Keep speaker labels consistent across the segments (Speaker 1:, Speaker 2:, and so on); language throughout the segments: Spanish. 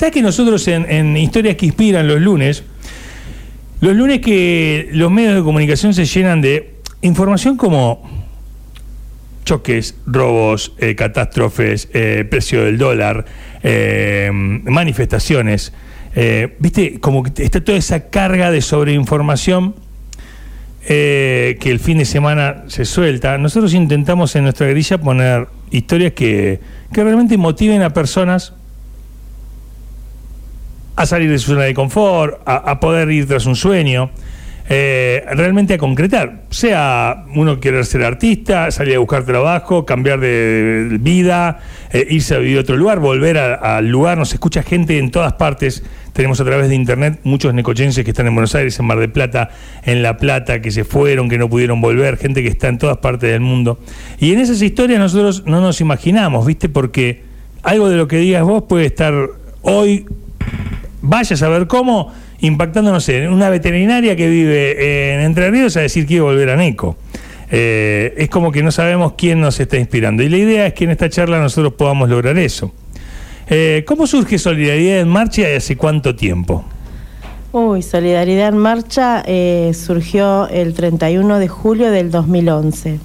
Speaker 1: ¿Sabes que nosotros en, Historias que Inspiran los lunes, los lunes que los medios de comunicación se llenan de información como choques, robos, eh, catástrofes, eh, precio del dólar, eh, manifestaciones, viste, como que está toda esa carga de sobreinformación que el fin de semana se suelta. Nosotros intentamos en nuestra grilla poner historias que, que realmente motiven a personas a salir de su zona de confort, a, poder ir tras un sueño, eh, realmente a concretar. Sea uno querer ser artista, salir a buscar trabajo, cambiar de, vida, eh, irse a vivir a otro lugar, volver al lugar. Nos escucha gente en todas partes. Tenemos a través de internet muchos necochenses que están en Buenos Aires, en Mar del Plata, en La Plata, que se fueron, que no pudieron volver, gente que está en todas partes del mundo. Y en esas historias nosotros no nos imaginamos, ¿viste? Porque algo de lo que digas vos puede estar hoy vaya a saber cómo, impactando, no sé, en una veterinaria que vive en Entre Ríos a decir quiere volver a Neco. Eh, es como que no sabemos quién nos está inspirando. Y la idea es que en esta charla nosotros podamos lograr eso. Eh, ¿Cómo surge Solidaridad en Marcha y hace cuánto tiempo?
Speaker 2: Uy, Solidaridad en Marcha eh, surgió el 31 de julio del 2011.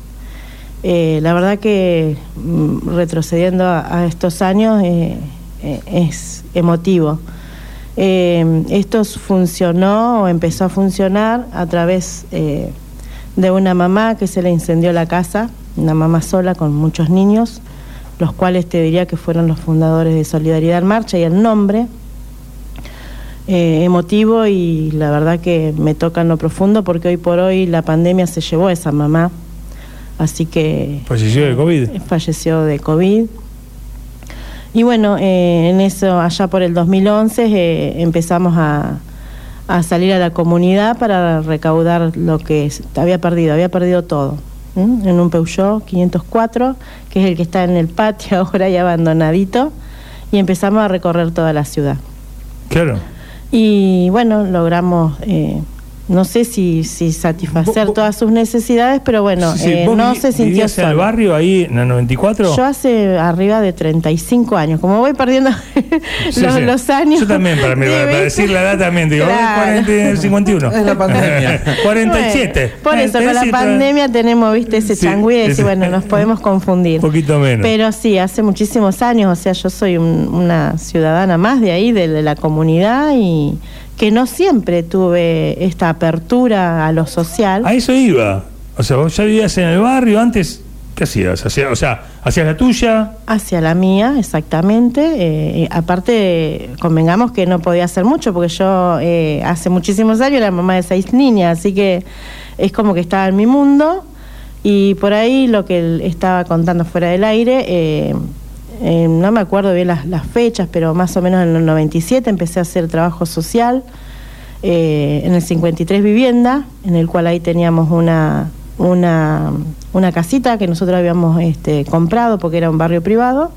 Speaker 2: Eh, la verdad que mm, retrocediendo a, a estos años eh, es emotivo. Eh, esto funcionó o empezó a funcionar a través eh, de una mamá que se le incendió la casa, una mamá sola con muchos niños, los cuales te diría que fueron los fundadores de Solidaridad en Marcha y el nombre eh, emotivo y la verdad que me toca en lo profundo porque hoy por hoy la pandemia se llevó a esa mamá, así que
Speaker 1: Falleció de COVID.
Speaker 2: falleció de COVID. Y bueno, eh, en eso, allá por el 2011, eh, empezamos a, a salir a la comunidad para recaudar lo que había perdido, había perdido todo. En un Peugeot 504, que es el que está en el patio ahora y abandonadito, y empezamos a recorrer toda la ciudad.
Speaker 1: Claro.
Speaker 2: Y bueno, logramos, eh, no sé si, si satisfacer
Speaker 1: Vos-
Speaker 2: todas sus necesidades, pero bueno,
Speaker 1: Sí, sí,
Speaker 2: eh,
Speaker 1: ¿vos
Speaker 2: no se sintió
Speaker 1: vivías en el
Speaker 2: solo.
Speaker 1: barrio ahí en la 94?
Speaker 2: Yo hace arriba de 35 años, como voy perdiendo
Speaker 1: Sí,
Speaker 2: los,
Speaker 1: sí.
Speaker 2: los años.
Speaker 1: Yo también, para, mí, decir la edad también, digo,
Speaker 2: Claro.
Speaker 1: 40, 51.
Speaker 3: Es la pandemia.
Speaker 1: 47.
Speaker 2: Bueno, por eso, con la pandemia tenemos, viste, ese
Speaker 1: Sí,
Speaker 2: changüí de
Speaker 1: ese-
Speaker 2: decir, bueno, nos podemos confundir.
Speaker 1: Un poquito menos.
Speaker 2: Pero sí, hace muchísimos años, o sea, yo soy un- una ciudadana más de ahí, de, de la comunidad, y que no siempre tuve esta apertura a lo social.
Speaker 1: A eso iba. O sea, vos ya vivías en el barrio antes. ¿Qué hacías? Hacía- o sea, hacías la tuya.
Speaker 2: Hacia la mía, exactamente. Eh, y aparte, convengamos que no podía hacer mucho, porque yo eh, hace muchísimos años era mamá de seis niñas, así que es como que estaba en mi mundo. Y por ahí lo que él estaba contando fuera del aire, eh, eh, no me acuerdo bien las, fechas, pero más o menos en el 97 empecé a hacer trabajo social eh, en el 53 Vivienda, en el cual ahí teníamos una, una, una casita que nosotros habíamos este, comprado porque era un barrio privado.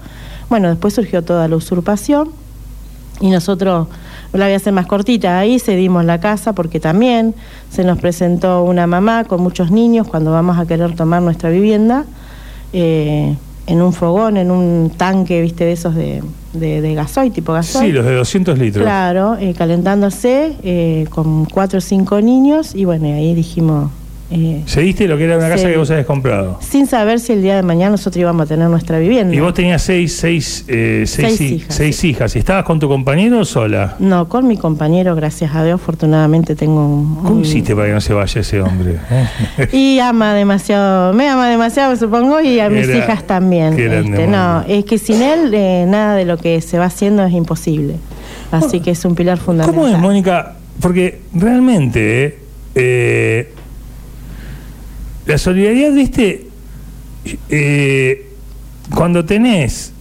Speaker 2: Bueno, después surgió toda la usurpación y nosotros, la voy a hacer más cortita, ahí cedimos la casa porque también se nos presentó una mamá con muchos niños cuando vamos a querer tomar nuestra vivienda. eh, en un fogón, en un tanque, viste, de esos de, de, de gasoil, tipo gasoil.
Speaker 1: Sí, los de 200 litros.
Speaker 2: Claro, eh, calentándose eh, con cuatro o cinco niños y bueno, ahí dijimos, eh,
Speaker 1: Seguiste lo que era una casa que vos habías comprado.
Speaker 2: sin saber si el día de mañana nosotros íbamos a tener nuestra vivienda.
Speaker 1: Y vos tenías seis, seis, eh, seis,
Speaker 2: Seis
Speaker 1: hi-
Speaker 2: hijas,
Speaker 1: seis hijas. ¿Y estabas con tu compañero o sola?
Speaker 2: No, con mi compañero, gracias a Dios, afortunadamente tengo un...
Speaker 1: ¿Cómo
Speaker 2: un-
Speaker 1: hiciste para que no se vaya ese hombre?
Speaker 2: Y ama demasiado, me ama demasiado, supongo, y a mis
Speaker 1: Era-
Speaker 2: hijas también. este, no, es que sin él eh, nada de lo que se va haciendo es imposible. Así que es un pilar fundamental.
Speaker 1: ¿Cómo es, Mónica? Porque realmente eh, la solidaridad, viste, eh, cuando tenés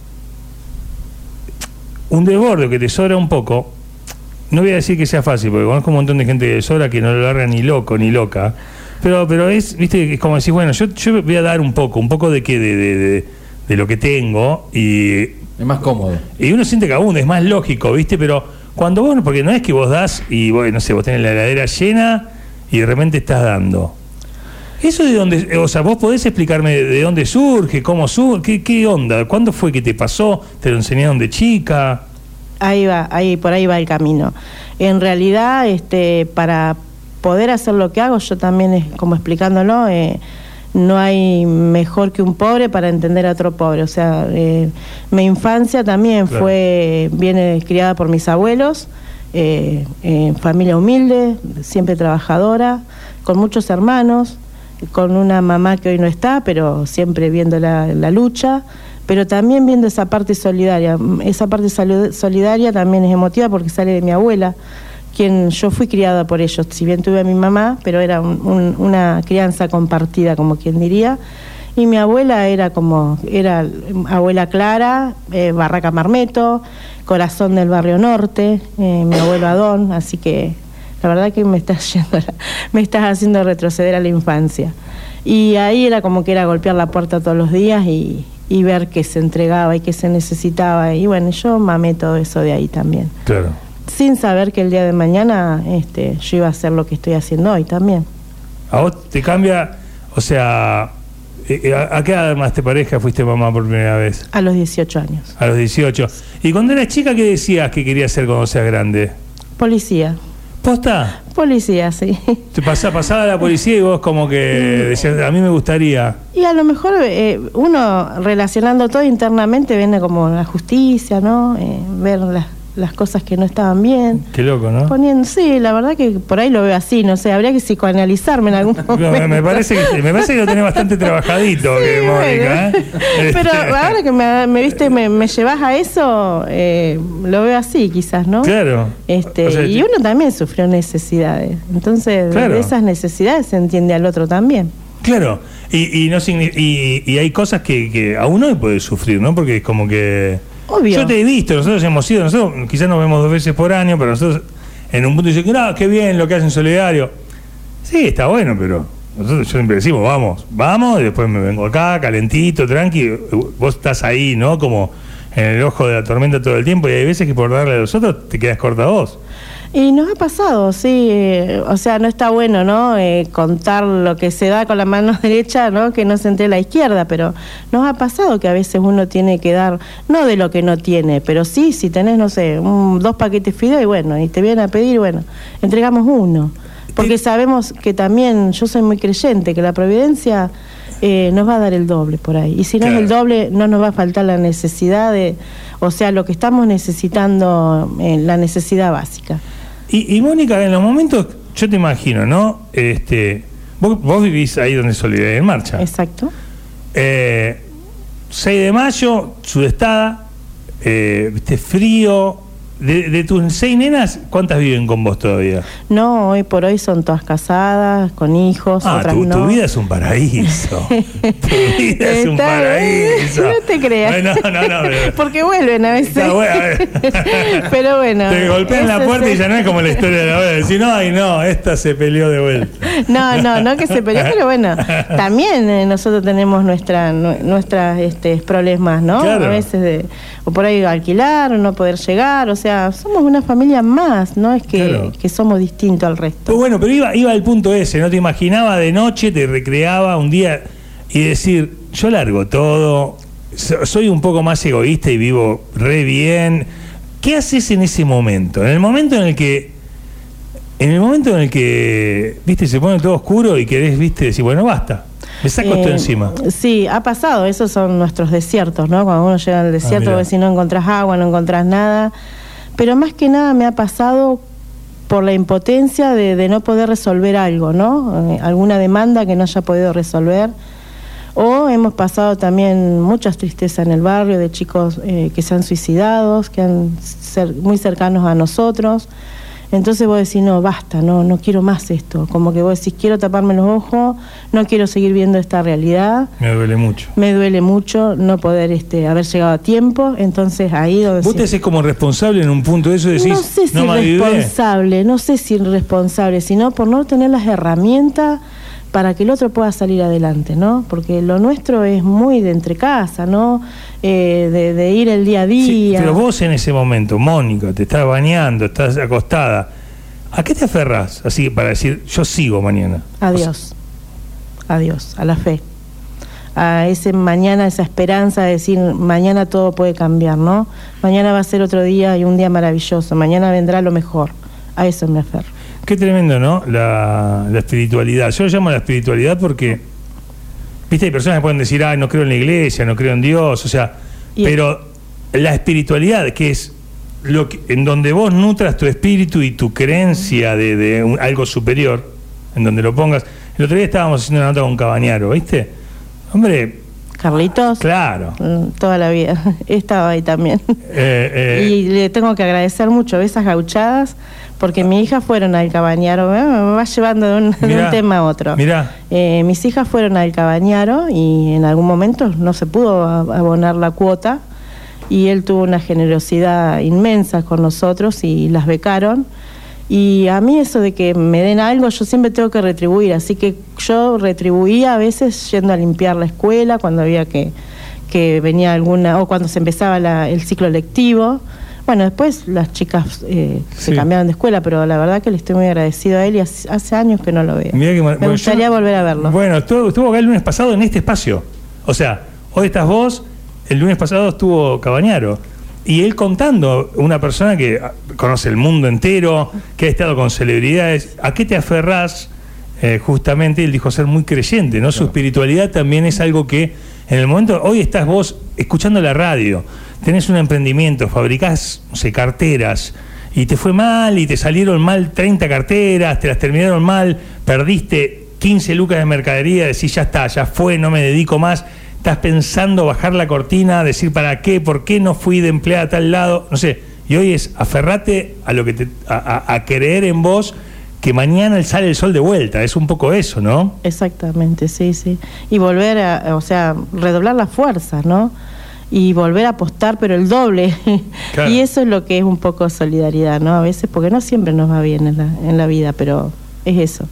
Speaker 1: un desborde que te sobra un poco, no voy a decir que sea fácil, porque conozco un montón de gente que sobra que no lo larga ni loco ni loca, pero, pero es, viste, es como decir, bueno, yo, yo voy a dar un poco, un poco de qué, de, de, de, de lo que tengo y
Speaker 3: Es más cómodo.
Speaker 1: y uno siente que abunda, es más lógico, ¿viste? Pero cuando vos, porque no es que vos das y, vos, no sé, vos tenés la heladera llena y de repente estás dando. Eso de dónde, o sea, vos podés explicarme de dónde surge, cómo surge, qué, qué onda, cuándo fue que te pasó, te lo enseñaron de chica.
Speaker 2: Ahí va, ahí por ahí va el camino. En realidad, este, para poder hacer lo que hago, yo también, es como explicándolo, eh, no hay mejor que un pobre para entender a otro pobre. O sea, eh, mi infancia también
Speaker 1: Claro.
Speaker 2: fue, viene criada por mis abuelos, eh, eh, familia humilde, siempre trabajadora, con muchos hermanos, con una mamá que hoy no está, pero siempre viendo la, lucha, pero también viendo esa parte solidaria. Esa parte solidaria también es emotiva porque sale de mi abuela, quien yo fui criada por ellos, si bien tuve a mi mamá, pero era un- un- una crianza compartida, como quien diría. Y mi abuela era como, era abuela Clara, eh, Barraca Marmeto, corazón del barrio norte, eh, mi abuelo Adón, así que la verdad que me estás yendo, me estás haciendo retroceder a la infancia. Y ahí era como que era golpear la puerta todos los días y, y ver qué se entregaba y qué se necesitaba. Y bueno, yo mamé todo eso de ahí también.
Speaker 1: Claro.
Speaker 2: Sin saber que el día de mañana este, yo iba a hacer lo que estoy haciendo hoy también.
Speaker 1: ¿A vos te cambia? O sea, eh, ¿a, a qué edad más te pareja fuiste mamá por primera vez?
Speaker 2: A los 18 años.
Speaker 1: A los 18. ¿Y cuando eras chica qué decías que querías ser cuando seas grande?
Speaker 2: Policía.
Speaker 1: ¿Posta?
Speaker 2: Policía, sí.
Speaker 1: Te pasa, pasaba la policía y vos como que decías, a mí me gustaría.
Speaker 2: Y a lo mejor eh, uno relacionando todo internamente viene como la justicia, ¿no? Eh, ver las, las cosas que no estaban bien.
Speaker 1: Qué loco, ¿no?
Speaker 2: Poniendo, sí, la verdad que por ahí lo veo así, no sé, habría que psicoanalizarme en algún momento.
Speaker 1: me, me parece que, me parece que lo tenés bastante trabajadito, que Mónica. ¿eh?
Speaker 2: Pero
Speaker 1: Este,
Speaker 2: ahora que me, me viste, me, me llevas a eso, eh, lo veo así quizás, ¿no?
Speaker 1: Claro.
Speaker 2: Este,
Speaker 1: O sea,
Speaker 2: y uno también sufrió necesidades. Entonces,
Speaker 1: Claro.
Speaker 2: de esas necesidades se entiende al otro también.
Speaker 1: Claro, y, y no y, y hay cosas que, que a uno puede sufrir, ¿no? Porque es como que... Yo te he visto, nosotros hemos ido, nosotros quizás nos vemos dos veces por año, pero nosotros en un punto dicen, no, qué bien lo que hacen solidario. Sí, está bueno, pero nosotros yo siempre decimos, vamos, vamos, y después me vengo acá, calentito, tranqui, vos estás ahí, ¿no? Como en el ojo de la tormenta todo el tiempo, y hay veces que por darle a los otros te quedas corta vos.
Speaker 2: Y nos ha pasado, sí, eh, o sea, no está bueno, ¿no? Eh, contar lo que se da con la mano derecha, ¿no? Que no se entre la izquierda, pero nos ha pasado que a veces uno tiene que dar, no de lo que no tiene, pero sí, si tenés, no sé, un- dos paquetes fideo y bueno, y te vienen a pedir, bueno, entregamos uno. Porque sabemos que también, yo soy muy creyente, que la providencia eh, nos va a dar el doble por ahí. Y si no
Speaker 1: Claro.
Speaker 2: es el doble, no nos va a faltar la necesidad de, o sea, lo que estamos necesitando, eh, la necesidad básica.
Speaker 1: Y, y Mónica, en los momentos, yo te imagino, ¿no? Este, vos, vos vivís ahí donde Solidaridad en Marcha.
Speaker 2: Exacto.
Speaker 1: Eh, 6 de mayo, sudestada, eh, viste, frío. De, de tus seis nenas, ¿cuántas viven con vos todavía?
Speaker 2: No, hoy por hoy son todas casadas, con hijos,
Speaker 1: Ah,
Speaker 2: otras
Speaker 1: tu,
Speaker 2: no.
Speaker 1: tu vida es un paraíso. tu vida es un paraíso.
Speaker 2: No te creas.
Speaker 1: No, no, no. pero-
Speaker 2: Porque vuelven a veces.
Speaker 1: Está bueno, a ver.
Speaker 2: Pero bueno.
Speaker 1: Te golpean la puerta y ya no es como la historia de la abuela. Decir, no, ay, no, esta se peleó de vuelta.
Speaker 2: No, no, no que se peleó, pero bueno, también eh, nosotros tenemos nuestra, nu- nuestras este, problemas, ¿no?
Speaker 1: Claro.
Speaker 2: A veces de, o por ahí alquilar, o no poder llegar, o sea, somos una familia más, ¿no? Es que,
Speaker 1: Claro.
Speaker 2: que somos distintos al resto.
Speaker 1: Pero bueno, pero iba, iba al punto ese, ¿no? Te imaginaba de noche, te recreaba un día y decir, yo largo todo, so- soy un poco más egoísta y vivo re bien. ¿Qué haces en ese momento? En el momento en el que, en el momento en el que, viste, se pone todo oscuro y querés, viste, decir, bueno, basta, me saco esto
Speaker 2: Eh,
Speaker 1: encima.
Speaker 2: Sí, ha pasado, esos son nuestros desiertos, ¿no? Cuando uno llega al desierto,
Speaker 1: mira.
Speaker 2: ves si no encontrás agua, no encontrás nada. Pero más que nada me ha pasado por la impotencia de, no poder resolver algo, ¿no? Eh, alguna demanda que no haya podido resolver. O hemos pasado también muchas tristezas en el barrio de chicos eh, que se han suicidado, que han ser muy cercanos a nosotros. Entonces vos decís, no, basta, no, no quiero más esto. Como que vos decís, quiero taparme los ojos, no quiero seguir viendo esta realidad.
Speaker 1: Me duele mucho.
Speaker 2: Me duele mucho no poder este, haber llegado a tiempo. Entonces ahí donde
Speaker 1: Vos te haces como responsable en un punto de eso, decís,
Speaker 2: no sé si
Speaker 1: avivé".
Speaker 2: responsable, no sé si responsable, sino por no tener las herramientas para que el otro pueda salir adelante, ¿no? Porque lo nuestro es muy de entre casa, ¿no? Eh, de, de ir el día a
Speaker 1: Sí,
Speaker 2: día.
Speaker 1: pero vos en ese momento, Mónica, te estás bañando, estás acostada. ¿A qué te aferras? Así para decir, yo sigo mañana.
Speaker 2: Adiós. Adiós, a la fe. a ese mañana, esa esperanza de decir, mañana todo puede cambiar, ¿no? Mañana va a ser otro día y un día maravilloso, mañana vendrá lo mejor. A eso me aferro.
Speaker 1: Qué tremendo, ¿no? La, la espiritualidad. Yo lo llamo la espiritualidad porque, viste, hay personas que pueden decir, ay, no creo en la iglesia, no creo en Dios, o sea,
Speaker 2: Y-
Speaker 1: pero la espiritualidad, que es lo que, en donde vos nutras tu espíritu y tu creencia de, de un- algo superior, en donde lo pongas. El otro día estábamos haciendo una nota con Cabañaro, ¿viste? Hombre,
Speaker 2: Carlitos,
Speaker 1: claro.
Speaker 2: mm, toda la vida. He estado ahí también.
Speaker 1: Eh, eh,
Speaker 2: Y le tengo que agradecer mucho esas gauchadas, porque mis hijas fueron al cabañaro, ¿eh? me va llevando de un, de
Speaker 1: Mirá,
Speaker 2: un tema a otro.
Speaker 1: mirá.
Speaker 2: Eh, mis hijas fueron al cabañaro y en algún momento no se pudo abonar la cuota y él tuvo una generosidad inmensa con nosotros y las becaron. Y a mí eso de que me den algo, yo siempre tengo que retribuir, así que yo retribuía a veces yendo a limpiar la escuela cuando había que, que venía alguna, o cuando se empezaba la- el ciclo lectivo. Bueno, después las chicas eh,
Speaker 1: Sí.
Speaker 2: se cambiaron de escuela, pero la verdad que le estoy muy agradecido a él y hace, hace años que no lo veo.
Speaker 1: Mirá que mar-
Speaker 2: Me
Speaker 1: bueno,
Speaker 2: gustaría
Speaker 1: yo-
Speaker 2: volver a verlo.
Speaker 1: Bueno, estuvo, estuvo acá el lunes pasado en este espacio. O sea, hoy estás vos, el lunes pasado estuvo Cabañaro. Y él contando, una persona que ah, conoce el mundo entero, que ha estado con celebridades, ¿a qué te aferrás? Eh, justamente él dijo ser muy creyente, ¿no? Su espiritualidad también es algo que en el momento, hoy estás vos escuchando la radio, tenés un emprendimiento, fabricás, no sé, carteras, y te fue mal y te salieron mal 30 carteras, te las terminaron mal, perdiste 15 lucas de mercadería, decís ya está, ya fue, no me dedico más, estás pensando bajar la cortina, decir para qué, por qué no fui de empleada a tal lado, no sé, y hoy es aferrate a lo que te, a, a- a creer en vos que mañana sale el sol de vuelta, es un poco eso, ¿no?
Speaker 2: Exactamente, sí, sí. Y volver a, o sea, redoblar las fuerzas, ¿no? Y volver a apostar, pero el doble.
Speaker 1: Claro.
Speaker 2: y eso es lo que es un poco solidaridad, ¿no? A veces, porque no siempre nos va bien en la, en la vida, pero es eso.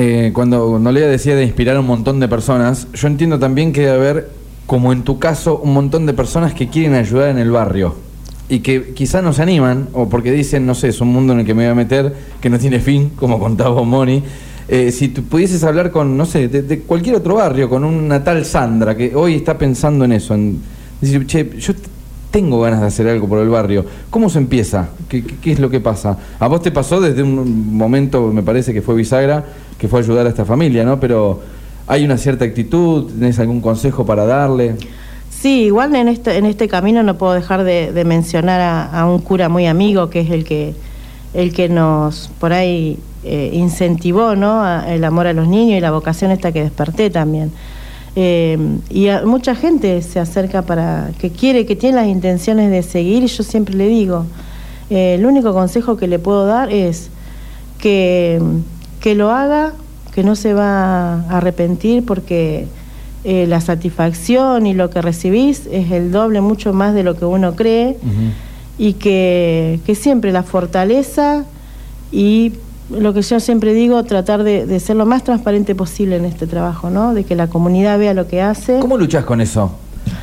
Speaker 3: Eh, cuando Nolea decía de inspirar a un montón de personas, yo entiendo también que debe haber, como en tu caso, un montón de personas que quieren ayudar en el barrio y que quizá no se animan o porque dicen, no sé, es un mundo en el que me voy a meter que no tiene fin, como contaba Moni. Eh, si tú pudieses hablar con, no sé, de, cualquier otro barrio, con una tal Sandra que hoy está pensando en eso, en decir, che, yo tengo ganas de hacer algo por el barrio. ¿Cómo se empieza? ¿Qué, es lo que pasa? A vos te pasó desde un momento, me parece que fue bisagra, que fue ayudar a esta familia, ¿no? Pero hay una cierta actitud, ¿tenés algún consejo para darle?
Speaker 2: Sí, igual en este, en este camino no puedo dejar de, de mencionar a, a un cura muy amigo que es el que, el que nos por ahí eh, incentivó ¿no? a- el amor a los niños y la vocación esta que desperté también. Eh, y a- mucha gente se acerca para que quiere, que tiene las intenciones de seguir y yo siempre le digo, eh, el único consejo que le puedo dar es que, que lo haga, que no se va a arrepentir porque eh, la satisfacción y lo que recibís es el doble, mucho más de lo que uno cree y que, que siempre la fortaleza y lo que yo siempre digo, tratar de, de ser lo más transparente posible en este trabajo, ¿no? De que la comunidad vea lo que hace.
Speaker 3: ¿Cómo luchás con eso?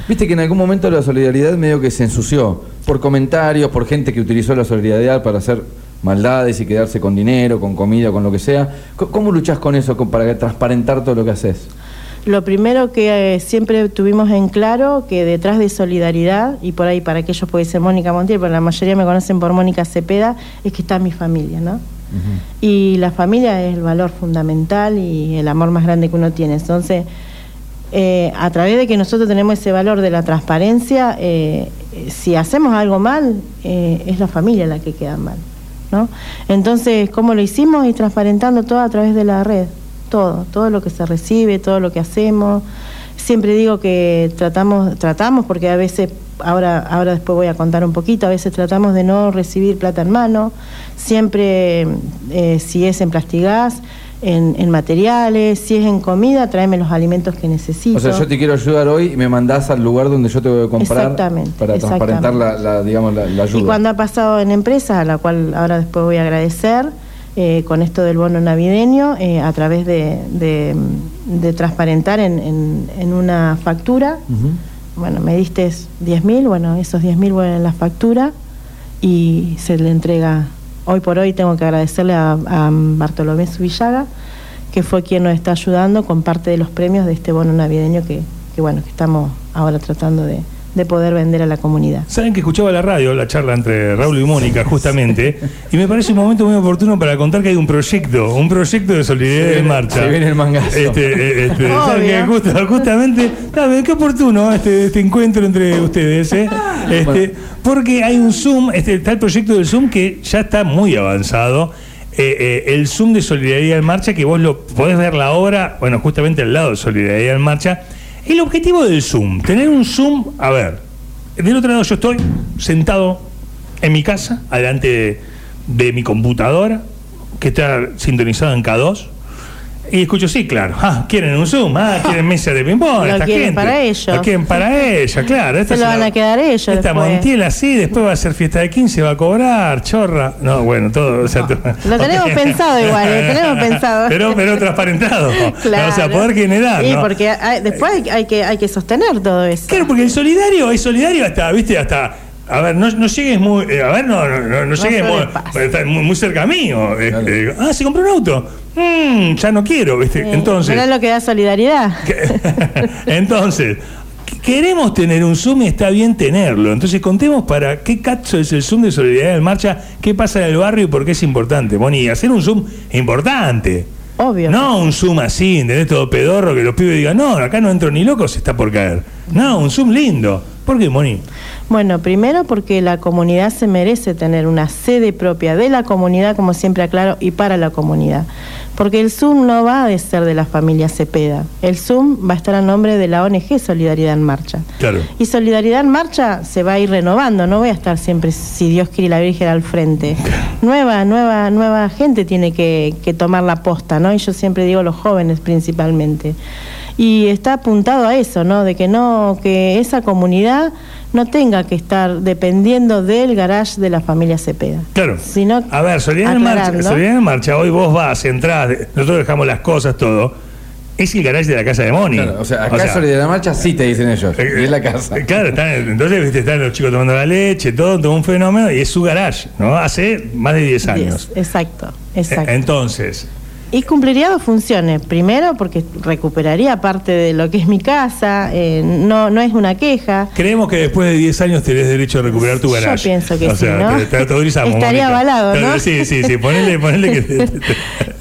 Speaker 3: Viste que en algún momento la solidaridad medio que se ensució por comentarios, por gente que utilizó la solidaridad para hacer maldades y quedarse con dinero, con comida, con lo que sea. ¿Cómo luchás con eso para transparentar todo lo que haces?
Speaker 2: Lo primero que eh, siempre tuvimos en claro, que detrás de solidaridad, y por ahí para aquellos puede ser Mónica Montiel, pero la mayoría me conocen por Mónica Cepeda, es que está mi familia, ¿no? Y la familia es el valor fundamental y el amor más grande que uno tiene. Entonces, eh, a través de que nosotros tenemos ese valor de la transparencia, eh, eh, si hacemos algo mal, es la familia la que queda mal. ¿no? Entonces, ¿cómo lo hicimos? Y transparentando todo a través de la red. Todo, todo lo que se recibe, todo lo que hacemos. Siempre digo que tratamos, tratamos porque a veces, ahora, ahora después voy a contar un poquito, a veces tratamos de no recibir plata en mano, siempre eh, si es en plastigás, en, en materiales, si es en comida, tráeme los alimentos que necesito.
Speaker 3: O sea, yo te quiero ayudar hoy y me mandás al lugar donde yo te voy a comprar
Speaker 2: Exactamente,
Speaker 3: para transparentar la, la, digamos, la, la ayuda.
Speaker 2: Y cuando ha pasado en empresas, a la cual ahora después voy a agradecer, eh, con esto del bono navideño, eh, a través de, de- de transparentar en, en- en una factura, bueno, me diste 10 mil, bueno, esos 10 mil vuelven en la factura y se le entrega, hoy por hoy tengo que agradecerle a, a Bartolomé Subillaga, que fue quien nos está ayudando con parte de los premios de este bono navideño que, que bueno, que estamos ahora tratando de, de poder vender a la comunidad.
Speaker 1: Saben que escuchaba la radio, la charla entre Raúl y Mónica, justamente, y me parece un momento muy oportuno para contar que hay un proyecto, un proyecto de solidaridad en marcha.
Speaker 3: se viene el mangazo.
Speaker 1: Este, eh, este,
Speaker 2: Obvio.
Speaker 1: ¿saben que justo- justamente, ¿saben qué oportuno este, este encuentro entre ustedes? eh? Este,
Speaker 3: Bueno.
Speaker 1: Porque hay un Zoom, este, está el proyecto del Zoom que ya está muy avanzado. Eh, eh, el Zoom de Solidaridad en Marcha, que vos lo podés ver la obra, bueno, justamente al lado de Solidaridad en Marcha. El objetivo del Zoom, tener un Zoom, a ver, del otro lado yo estoy sentado en mi casa, adelante de, mi computadora, que está sintonizada en K2. Y escucho, sí, claro. Ah, quieren un Zoom, ah, quieren mesa de ping-pong.
Speaker 2: Lo
Speaker 1: esta
Speaker 2: quieren
Speaker 1: gente.
Speaker 2: para ellos.
Speaker 1: Lo quieren para ella, claro. Esta
Speaker 2: Se lo van a quedar ellos
Speaker 1: Esta
Speaker 2: después.
Speaker 1: Montiel así, después va a ser fiesta de 15, va a cobrar, chorra. No, bueno, todo. o sea,
Speaker 2: Lo tenemos pensado igual, lo tenemos pensado.
Speaker 1: Pero, pero transparentado.
Speaker 2: Claro.
Speaker 1: O sea, poder generar.
Speaker 2: Y
Speaker 1: ¿no?
Speaker 2: porque hay- después hay, hay que, hay que sostener todo eso.
Speaker 1: Claro, porque el solidario es solidario hasta, viste, hasta. A ver, no, no llegues muy. eh, a ver, no, no, no, no llegues muy, muy, muy cerca mío. eh, eh, ah, se compró un auto. Mm, ya no quiero, viste.
Speaker 2: Sí,
Speaker 1: Entonces.
Speaker 2: lo que da solidaridad.
Speaker 1: Entonces, qu- queremos tener un Zoom y está bien tenerlo. Entonces, contemos para qué cacho es el Zoom de Solidaridad en Marcha, qué pasa en el barrio y por qué es importante. Boni, hacer un Zoom es importante.
Speaker 2: Obvio.
Speaker 1: No un Zoom así, ¿entendés? Todo pedorro que los pibes digan, no, acá no entro ni loco, se está por caer. No, un Zoom lindo. ¿Por qué, Moni?
Speaker 2: Bueno, primero porque la comunidad se merece tener una sede propia de la comunidad, como siempre aclaro, y para la comunidad. Porque el Zoom no va a ser de la familia Cepeda. El Zoom va a estar a nombre de la ONG Solidaridad en Marcha.
Speaker 1: Claro.
Speaker 2: Y Solidaridad en Marcha se va a ir renovando, no voy a estar siempre, si Dios quiere, la Virgen al frente. Nueva, nueva, nueva gente tiene que, que tomar la posta, ¿no? Y yo siempre digo los jóvenes principalmente. Y está apuntado a eso, ¿no? De que no, que esa comunidad no tenga que estar dependiendo del garage de la familia Cepeda.
Speaker 1: Claro.
Speaker 2: Sino
Speaker 1: a ver, Solidaridad en Marcha. Solidaridad en Marcha, hoy vos vas, entrás, nosotros dejamos las cosas, todo. Es el garage de la casa de Moni.
Speaker 3: Claro, o sea, acá Solidaridad Marcha sí te dicen ellos.
Speaker 1: Eh,
Speaker 3: es la casa.
Speaker 1: eh, Claro, están, entonces viste, están los chicos tomando la leche, todo, todo un fenómeno, y es su garage, ¿no? Hace más de 10 años.
Speaker 2: Diez, Exacto,
Speaker 1: Eh,
Speaker 2: exacto.
Speaker 1: Entonces,
Speaker 2: Y cumpliría dos funciones. Primero, porque recuperaría parte de lo que es mi casa, eh, no, no es una queja.
Speaker 1: creemos que después de 10 años tenés derecho a recuperar tu
Speaker 2: Yo
Speaker 1: garage.
Speaker 2: pienso que
Speaker 1: o
Speaker 2: sí,
Speaker 1: sea,
Speaker 2: ¿no?
Speaker 1: te, te autorizamos.
Speaker 2: Estaría
Speaker 1: Mónica.
Speaker 2: avalado, ¿no?
Speaker 1: Sí, sí, sí, ponele, ponele que.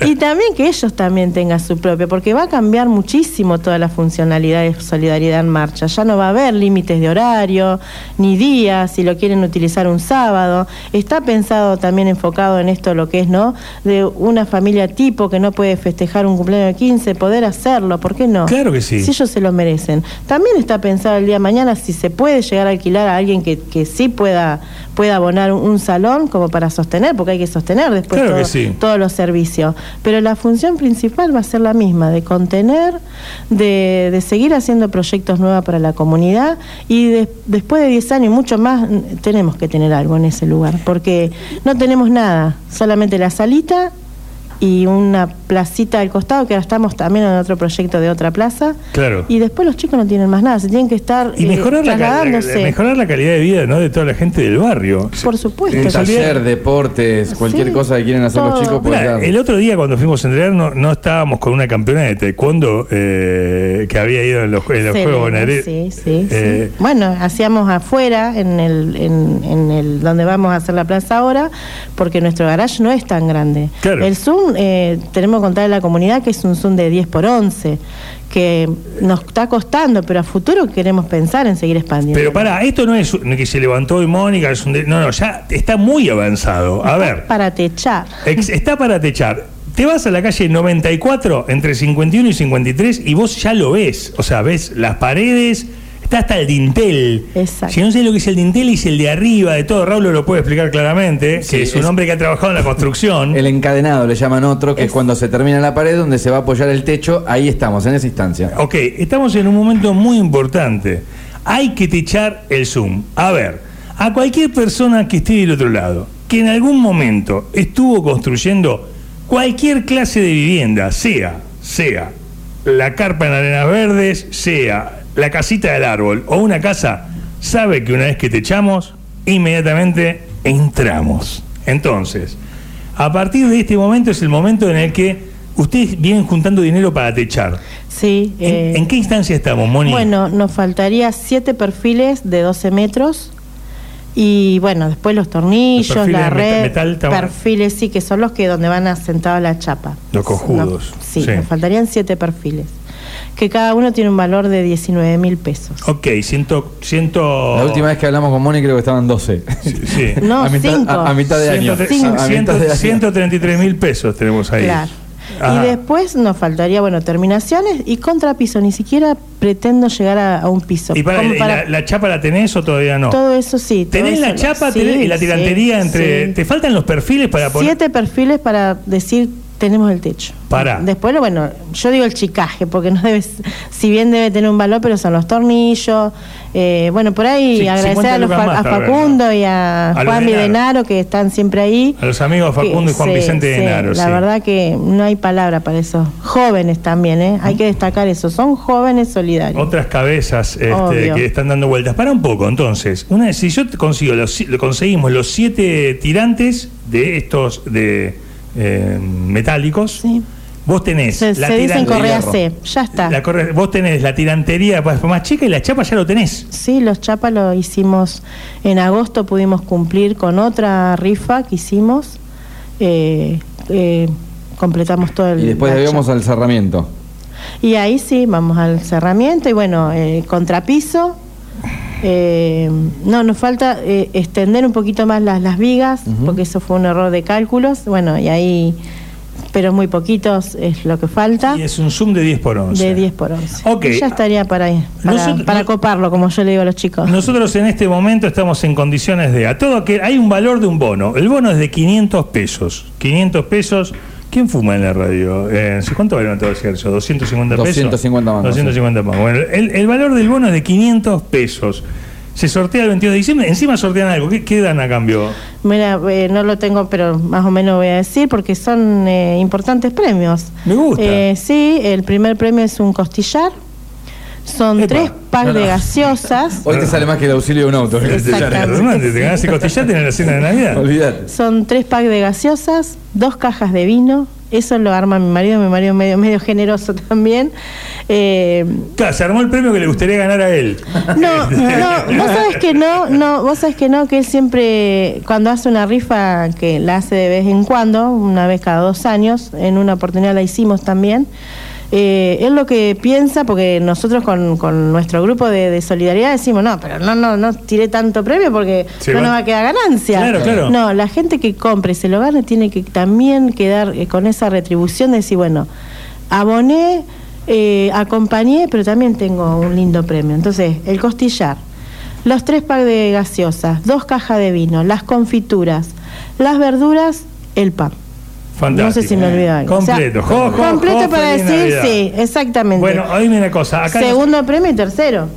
Speaker 2: Y también que ellos también tengan su propio, porque va a cambiar muchísimo toda la funcionalidad de solidaridad en marcha. Ya no va a haber límites de horario, ni días, si lo quieren utilizar un sábado. Está pensado también enfocado en esto lo que es, ¿no? De una familia tipo que no puede festejar un cumpleaños de 15, poder hacerlo, ¿por qué no?
Speaker 1: Claro que sí.
Speaker 2: Si ellos se lo merecen. También está pensado el día de mañana si se puede llegar a alquilar a alguien que, que sí pueda, pueda abonar un, un salón como para sostener, porque hay que sostener después
Speaker 1: Claro que
Speaker 2: todo-
Speaker 1: sí.
Speaker 2: todos los servicios. Pero la función principal va a ser la misma, de contener, de, de seguir haciendo proyectos nuevos para la comunidad y de- después de 10 años y mucho más tenemos que tener algo en ese lugar, porque no tenemos nada, solamente la salita y una placita al costado, que ahora estamos también en otro proyecto de otra plaza.
Speaker 1: Claro.
Speaker 2: Y después los chicos no tienen más nada, se tienen que estar
Speaker 1: Y
Speaker 2: eh,
Speaker 1: mejorar, la,
Speaker 2: trasladándose.
Speaker 1: mejorar la calidad de vida ¿no? de toda la gente del barrio.
Speaker 2: Por supuesto. Sí.
Speaker 3: taller, deportes, cualquier
Speaker 2: Sí,
Speaker 3: cosa que quieran hacer los chicos, pues
Speaker 1: el otro día cuando fuimos a entrenar no, no estábamos con una campeona de taekwondo eh, que había ido en los, en los
Speaker 2: Selena,
Speaker 1: Juegos Bonaerenses.
Speaker 2: Sí, sí,
Speaker 1: Eh,
Speaker 2: sí. Bueno, hacíamos afuera, en el, en, en el donde vamos a hacer la plaza ahora, porque nuestro garage no es tan grande.
Speaker 1: Claro.
Speaker 2: El Zoom, eh, tenemos que contar a la comunidad que es un Zoom de 10 por 11, que nos está costando, pero a futuro queremos pensar en seguir expandiendo.
Speaker 1: Pero para, esto no es que se levantó hoy Mónica, es un de- no, no, ya está muy avanzado. A ver,
Speaker 2: Para techar.
Speaker 1: ex- está para techar. Te vas a la calle 94, entre 51 y 53, y vos ya lo ves. O sea, ves las paredes, está hasta el dintel.
Speaker 2: Exacto.
Speaker 1: Si no sé lo que es el dintel, es el de arriba de todo. Raúl lo puede explicar claramente,
Speaker 3: Sí,
Speaker 1: que es un hombre que ha trabajado en la construcción.
Speaker 3: El encadenado le llaman otro, que es,
Speaker 2: Es-
Speaker 3: cuando se termina la pared donde se va a apoyar el techo, ahí estamos, en esa instancia.
Speaker 1: Ok, estamos en un momento muy importante. Hay que techar el Zoom. A ver, a cualquier persona que esté del otro lado, que en algún momento estuvo construyendo cualquier clase de vivienda, sea, sea la carpa en arenas verdes, sea la casita del árbol o una casa, sabe que una vez que techamos, inmediatamente entramos. Entonces, a partir de este momento es el momento en el que ustedes vienen juntando dinero para techar.
Speaker 2: Sí.
Speaker 1: ¿En,
Speaker 2: eh,
Speaker 1: en qué instancia estamos, Moni?
Speaker 2: Bueno, nos faltaría siete perfiles de 12 metros. Y bueno, después los tornillos,
Speaker 1: Los
Speaker 2: la red,
Speaker 1: metal,
Speaker 2: perfiles, sí, que son los que donde van asentados la chapa.
Speaker 1: Los cojudos,
Speaker 2: No, sí,
Speaker 1: sí.
Speaker 2: nos faltarían siete perfiles. Que cada uno tiene un valor de 19 mil pesos.
Speaker 1: Ok, ciento... ciento
Speaker 3: La última vez que hablamos con Moni creo que estaban 12.
Speaker 1: Sí, sí.
Speaker 2: No,
Speaker 3: a, mitad,
Speaker 2: cinco.
Speaker 3: a- a mitad de año.
Speaker 1: Ciento-
Speaker 2: Cinco.
Speaker 3: A mitad de año.
Speaker 1: 133 mil pesos tenemos ahí.
Speaker 2: Claro.
Speaker 1: Ajá.
Speaker 2: Y después nos faltaría, bueno, terminaciones y contrapiso. Ni siquiera pretendo llegar a, a un piso.
Speaker 1: ¿Y, para,
Speaker 2: Como
Speaker 1: y
Speaker 2: para-
Speaker 1: la, la chapa la tenés o todavía no?
Speaker 2: Todo eso sí. todo
Speaker 1: ¿Tenés
Speaker 2: eso
Speaker 1: la
Speaker 2: lo-
Speaker 1: chapa
Speaker 2: sí,
Speaker 1: tenés- y la
Speaker 2: sí,
Speaker 1: tirantería entre...
Speaker 2: sí.
Speaker 1: ¿Te faltan los perfiles para poner...?
Speaker 2: Siete perfiles para decir tenemos el techo.
Speaker 1: Pará.
Speaker 2: Después, bueno, yo digo el chicaje, porque no debe, si bien debe tener un valor, pero son los tornillos. eh, bueno, por ahí
Speaker 1: Sí,
Speaker 2: agradecer
Speaker 1: 50
Speaker 2: a, los Fa-
Speaker 1: más,
Speaker 2: a Facundo y a,
Speaker 1: A
Speaker 2: Juan
Speaker 1: de Denaro.
Speaker 2: Denaro, que están siempre ahí.
Speaker 1: A los amigos Facundo
Speaker 2: Que
Speaker 1: y Juan
Speaker 2: sí,
Speaker 1: Vicente de
Speaker 2: sí,
Speaker 1: Denaro,
Speaker 2: La verdad que no hay palabra para eso. Jóvenes también, ¿eh? Hay que destacar eso. Son jóvenes solidarios.
Speaker 1: Otras cabezas este, que están dando vueltas. Para un poco, entonces. Una si yo consigo los, conseguimos los siete tirantes de estos de eh, metálicos,
Speaker 2: Sí.
Speaker 1: vos tenés
Speaker 2: Se,
Speaker 1: la
Speaker 2: se dicen correa. C. Ya está.
Speaker 1: la vos tenés la tirantería pues, más chica y la chapa ya lo tenés.
Speaker 2: Sí, los chapas lo hicimos en agosto, pudimos cumplir con otra rifa que hicimos. eh, eh, completamos todo el.
Speaker 3: Y después debíamos al cerramiento.
Speaker 2: Y ahí sí, vamos al cerramiento y bueno, eh, contrapiso. Eh, no, nos falta eh, extender un poquito más las, las vigas, porque eso fue un error de cálculos. Bueno, y ahí, pero muy poquitos es lo que falta.
Speaker 1: Y es un zoom de 10 por 11.
Speaker 2: De 10 por 11.
Speaker 1: Ok.
Speaker 2: Y ya estaría para, para,
Speaker 1: Nosotros-
Speaker 2: para coparlo, como yo le digo a los chicos.
Speaker 1: Nosotros en este momento estamos en condiciones de a todo que hay un valor de un bono. El bono es de 500 pesos. 500 pesos. ¿Quién fuma en la radio? Eh, ¿Cuánto vale todo eso? ¿250 pesos?
Speaker 3: 250 mangos,
Speaker 1: 250 mangos. Bueno, el, el valor del bono es de 500 pesos. Se sortea el 22 de diciembre. Encima sortean algo. ¿Qué, qué dan a cambio?
Speaker 2: Mira, eh, no lo tengo, pero más o menos voy a decir, porque son eh, importantes premios.
Speaker 1: Me gusta.
Speaker 2: Eh, sí, el primer premio es un costillar. Son
Speaker 1: Epa.
Speaker 2: tres packs
Speaker 3: No, no.
Speaker 2: de gaseosas.
Speaker 3: Hoy te sale más que el auxilio de un auto.
Speaker 2: Exactamente.
Speaker 1: Te ganas el costillar en la cena de Navidad.
Speaker 3: Olvídate.
Speaker 2: Son tres packs de gaseosas, dos cajas de vino. Eso lo arma mi marido, mi marido medio, medio generoso también. Eh,
Speaker 1: Claro, se armó el premio que le gustaría ganar a él.
Speaker 2: No, no, vos sabés que no, no, vos sabés que no, que él siempre, cuando hace una rifa, que la hace de vez en cuando, una vez cada dos años, en una oportunidad la hicimos también, eh, él lo que piensa, porque nosotros con, con nuestro grupo de, de solidaridad decimos, no, pero no, no, no tiré tanto premio porque no
Speaker 1: va-
Speaker 2: nos va a quedar ganancia.
Speaker 1: Claro, claro.
Speaker 2: No, la gente que compre y se lo gane tiene que también quedar eh, con esa retribución de decir, bueno, aboné, eh, acompañé, pero también tengo un lindo premio. Entonces, el costillar, los tres packs de gaseosas, dos cajas de vino, las confituras, las verduras, el pan.
Speaker 1: Fantástico.
Speaker 2: No sé si me olvidé algo.
Speaker 1: Completo.
Speaker 2: O sea,
Speaker 1: Jo, jo,
Speaker 2: completo
Speaker 1: jo,
Speaker 2: para decir,
Speaker 1: Navidad.
Speaker 2: sí, exactamente.
Speaker 1: Bueno, oíme una cosa. Acá
Speaker 2: Segundo premio y tercero.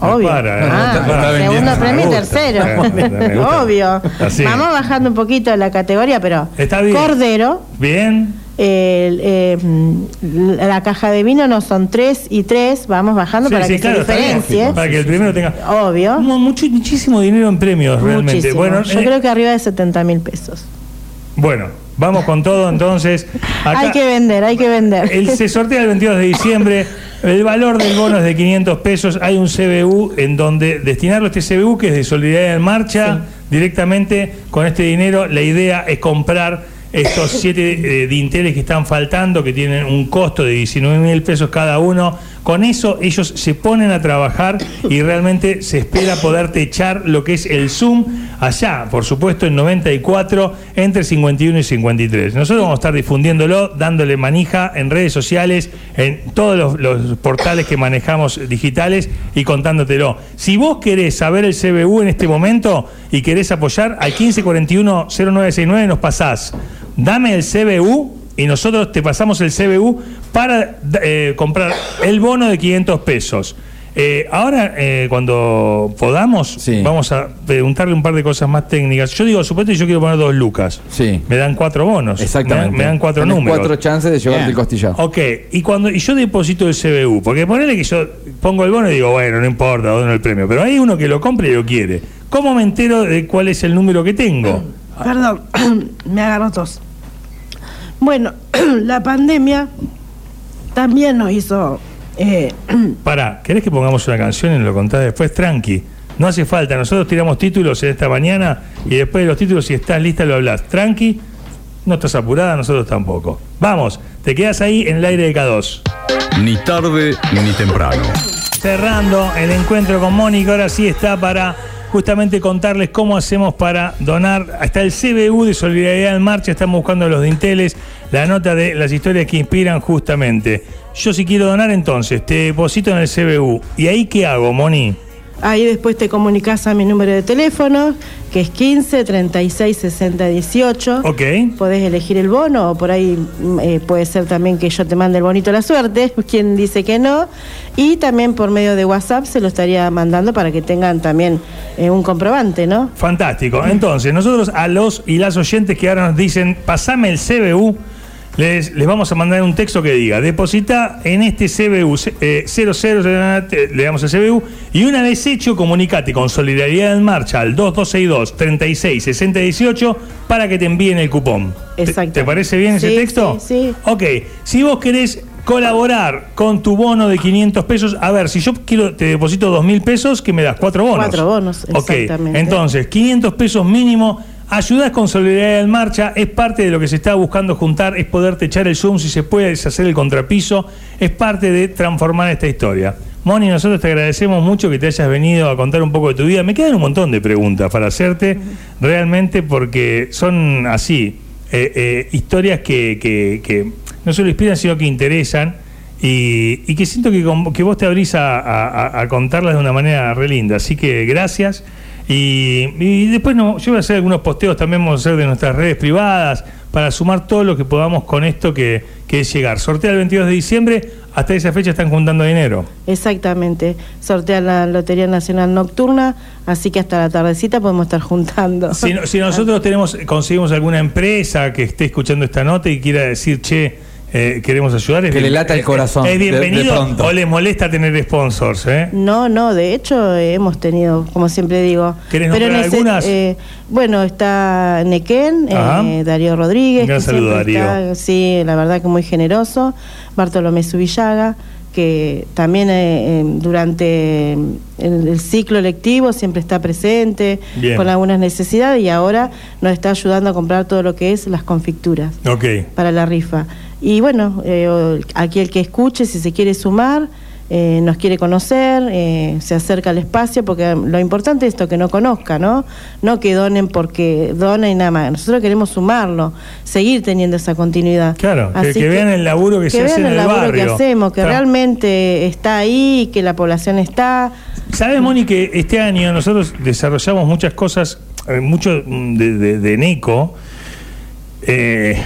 Speaker 1: No
Speaker 2: Obvio.
Speaker 1: para, eh.
Speaker 2: Ah, segundo premio y tercero.
Speaker 1: gusta.
Speaker 2: Obvio. Vamos bajando un poquito la categoría, pero
Speaker 1: Está bien.
Speaker 2: Cordero,
Speaker 1: Bien.
Speaker 2: el, eh, mm, la caja de vino no son tres y tres, vamos bajando
Speaker 1: Sí,
Speaker 2: para
Speaker 1: sí,
Speaker 2: que
Speaker 1: claro,
Speaker 2: se diferencie.
Speaker 1: Para que el primero tenga.
Speaker 2: Obvio.
Speaker 1: Mu- mucho- muchísimo dinero en premios, realmente.
Speaker 2: Muchísimo.
Speaker 1: Bueno,
Speaker 2: Yo
Speaker 1: eh,
Speaker 2: creo que arriba de 70 mil pesos.
Speaker 1: bueno, vamos con todo entonces. Acá-
Speaker 2: hay que vender, hay que vender.
Speaker 1: El, se sortea el 22 de diciembre. El valor del bono es de 500 pesos. Hay un CBU en donde destinarlo a este CBU, que es de Solidaridad en Marcha, directamente con este dinero. La idea es comprar estos siete eh, dinteles que están faltando, que tienen un costo de 19 mil pesos cada uno. Con eso ellos se ponen a trabajar y realmente se espera poder techar lo que es el Zoom allá, por supuesto, en 94, entre 51 y 53. Nosotros vamos a estar difundiéndolo, dándole manija en redes sociales, en todos los, los portales que manejamos digitales y contándotelo. Si vos querés saber el CBU en este momento y querés apoyar, al 1541-0969 nos pasás. Dame el CBU y nosotros te pasamos el CBU para eh, comprar el bono de 500 pesos. Eh, ahora, eh, cuando podamos,
Speaker 3: Sí.
Speaker 1: vamos a preguntarle un par de cosas más técnicas. Yo digo, supuesto que yo quiero poner dos lucas.
Speaker 3: Sí.
Speaker 1: Me dan cuatro bonos.
Speaker 3: Exactamente.
Speaker 1: Me dan, me dan cuatro
Speaker 3: Tenés
Speaker 1: números.
Speaker 3: cuatro chances de llevarte
Speaker 4: Bien.
Speaker 3: el costillar.
Speaker 1: Ok, y cuando y yo deposito el CBU, porque ponele que yo pongo el bono y digo, bueno, no importa, dono el premio, pero hay uno que lo compra y lo quiere. ¿Cómo me entero de cuál es el número que tengo?
Speaker 2: Perdón, me agarró tos. Bueno, la pandemia también nos hizo... Eh,
Speaker 1: Pará, ¿querés que pongamos una canción y lo contás después? Tranqui. No hace falta, nosotros tiramos títulos en esta mañana y después de los títulos, si estás lista, lo hablas. Tranqui, no estás apurada, nosotros tampoco. Vamos, te quedas ahí en el aire de K2.
Speaker 4: Ni tarde ni temprano.
Speaker 1: Cerrando el encuentro con Mónica, ahora sí está para justamente contarles cómo hacemos para donar. Hasta el CBU de Solidaridad en Marcha, estamos buscando los dinteles, la nota de las historias que inspiran justamente. Yo si quiero donar entonces, te deposito en el CBU. ¿Y ahí qué hago, Moni?
Speaker 2: Ahí después te comunicas a mi número de teléfono, que es 15 36 60 18.
Speaker 1: Ok.
Speaker 2: Podés elegir el bono o por ahí mm, eh, puede ser también que yo te mande el bonito la suerte, quien dice que no. Y también por medio de WhatsApp se lo estaría mandando para que tengan también eh, un comprobante, ¿no?
Speaker 1: Fantástico. Entonces, nosotros a los y las oyentes que ahora nos dicen, pasame el CBU, les, les vamos a mandar un texto que diga, deposita en este CBU, eh, 00, le damos el CBU, y una vez hecho, comunicate con Solidaridad en Marcha al 2262 36 60 18 para que te envíen el cupón. ¿Te-
Speaker 2: Exacto.
Speaker 1: ¿Te, parece bien ese texto?
Speaker 2: sí, sí.
Speaker 1: Ok, si vos querés colaborar con tu bono de 500 pesos, a ver, si yo quiero, te deposito 2 mil pesos, que me das cuatro bonos.
Speaker 2: Cuatro bonos,
Speaker 1: Ok,
Speaker 2: exactamente.
Speaker 1: entonces, 500 pesos mínimo. Ayudas con Solidaridad en Marcha, es parte de lo que se está buscando juntar, es poderte echar el zoom si se puede, es hacer el contrapiso, es parte de transformar esta historia. Moni, nosotros te agradecemos mucho que te hayas venido a contar un poco de tu vida. Me quedan un montón de preguntas para hacerte, realmente, porque son así, eh, eh, historias que, no solo inspiran, sino que interesan. Y, que siento que, que vos te abrís a- a contarlas de una manera re linda. Así que gracias. Y, y después no, yo voy a hacer algunos posteos también, vamos a hacer de nuestras redes privadas para sumar todo lo que podamos con esto que, que es llegar. Sortea el 22 de diciembre, hasta esa fecha están juntando dinero.
Speaker 2: Exactamente. Sortea la Lotería Nacional Nocturna, así que hasta la tardecita podemos estar juntando.
Speaker 1: Si, no- si nosotros tenemos conseguimos alguna empresa que esté escuchando esta nota y quiera decir, che, eh, queremos ayudar, es
Speaker 3: Que le lata el
Speaker 1: es-
Speaker 3: corazón
Speaker 1: Es
Speaker 3: de- de
Speaker 1: bienvenido o le molesta tener sponsors, ¿eh?
Speaker 2: No, no, de hecho eh, hemos tenido, como siempre digo.
Speaker 1: ¿Querés nombrar
Speaker 2: en ese-
Speaker 1: algunas?
Speaker 2: eh, bueno, está Nequén, eh, Darío Rodríguez.
Speaker 1: Un gran saludo, Darío.
Speaker 2: está, sí, la verdad que muy generoso. Bartolomé Subillaga, que también eh, eh, durante el, el ciclo lectivo siempre está presente
Speaker 1: Bien.
Speaker 2: con algunas necesidades y ahora nos está ayudando a comprar todo lo que es las confituras
Speaker 1: Ok.
Speaker 2: para la rifa. Y bueno, eh, aquí el que escuche, si se quiere sumar, eh, nos quiere conocer, eh, se acerca al espacio, porque lo importante es esto, que no conozca, ¿no? No que donen porque donen y nada más. Nosotros queremos sumarlo, seguir teniendo esa continuidad.
Speaker 1: Claro, que- que vean el laburo que se hace en
Speaker 2: el
Speaker 1: el
Speaker 2: laburo que hacemos, que
Speaker 1: Claro.
Speaker 2: realmente está ahí, que la población está.
Speaker 1: ¿Sabes, Moni, que este año nosotros desarrollamos muchas cosas, eh, mucho de, de, de Neco? Eh,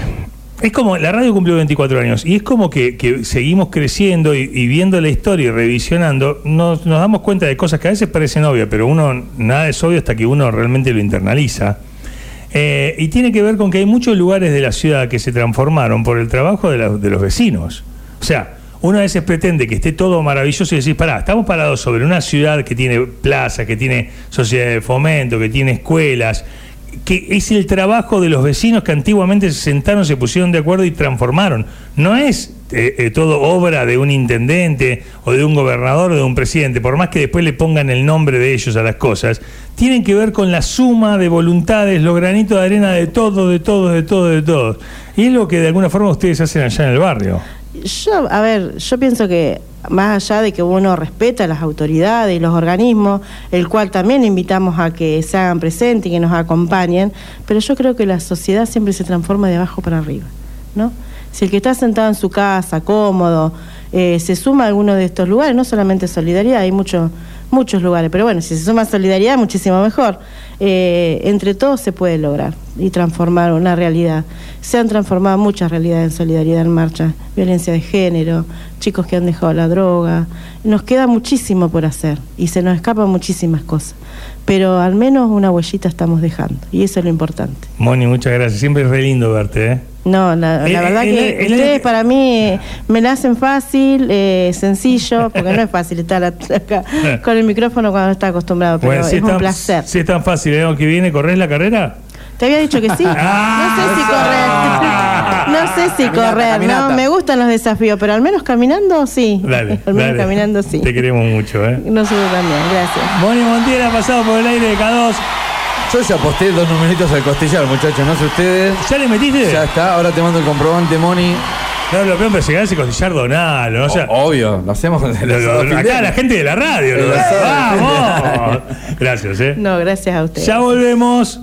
Speaker 1: es como, la radio cumplió 24 años y es como que, que seguimos creciendo y, viendo la historia y revisionando, nos, damos cuenta de cosas que a veces parecen obvias, pero uno nada es obvio hasta que uno realmente lo internaliza. Eh, y tiene que ver con que hay muchos lugares de la ciudad que se transformaron por el trabajo de, los vecinos. O sea, uno a veces pretende que esté todo maravilloso y decir, pará, estamos parados sobre una ciudad que tiene plazas, que tiene sociedad de fomento, que tiene escuelas, que es el trabajo de los vecinos que antiguamente se sentaron, se pusieron de acuerdo y transformaron. No es eh, eh, todo obra de un intendente o de un gobernador o de un presidente, por más que después le pongan el nombre de ellos a las cosas, tienen que ver con la suma de voluntades, los granitos de arena de todos, de todos, de todos, de todos. Y es lo que de alguna forma ustedes hacen allá en el barrio.
Speaker 2: Yo, a ver, yo pienso que más allá de que uno respeta las autoridades y los organismos, el cual también invitamos a que se hagan presentes y que nos acompañen, pero yo creo que la sociedad siempre se transforma de abajo para arriba, ¿no? Si el que está sentado en su casa, cómodo, eh, se suma a alguno de estos lugares, no solamente solidaridad, hay muchos muchos lugares, pero bueno, si se suma solidaridad, muchísimo mejor. Eh, entre todos se puede lograr y transformar una realidad. Se han transformado muchas realidades en solidaridad en marcha, violencia de género, chicos que han dejado la droga. Nos queda muchísimo por hacer y se nos escapan muchísimas cosas, pero al menos una huellita estamos dejando y eso es lo importante.
Speaker 1: Moni, muchas gracias. Siempre es re lindo verte, ¿eh?
Speaker 2: No, la, la
Speaker 1: El-
Speaker 2: verdad
Speaker 1: el-
Speaker 2: que ustedes para mí eh, me la hacen fácil, eh, sencillo, porque no es fácil estar acá con el micrófono cuando no está acostumbrado, pero
Speaker 1: Bueno, si
Speaker 2: es
Speaker 1: tan-
Speaker 2: un placer.
Speaker 1: Si es tan fácil, el año que viene, ¿corres la carrera?
Speaker 2: Te había dicho que sí. No sé si correr. No sé si
Speaker 3: Caminata,
Speaker 2: correr,
Speaker 3: caminata.
Speaker 2: no, me gustan los desafíos, pero al menos caminando sí.
Speaker 1: Dale,
Speaker 2: al menos
Speaker 1: dale.
Speaker 2: caminando sí.
Speaker 1: Te queremos mucho, ¿eh?
Speaker 2: Nosotros también, gracias.
Speaker 1: Moni Montiel ha pasado por el aire de K2.
Speaker 3: Yo ya aposté dos numeritos al costillar, muchachos, no sé ustedes.
Speaker 1: ¿Ya le metiste?
Speaker 3: Ya está, ahora te mando el comprobante, Moni.
Speaker 1: No, lo peor es llegar a ese costillar donalo. O sea,
Speaker 3: obvio, lo hacemos de
Speaker 1: lo- lo- acá la gente de la radio. lo-. ¡Vamos! Gracias, ¿eh?
Speaker 2: No, gracias a ustedes.
Speaker 1: Ya volvemos.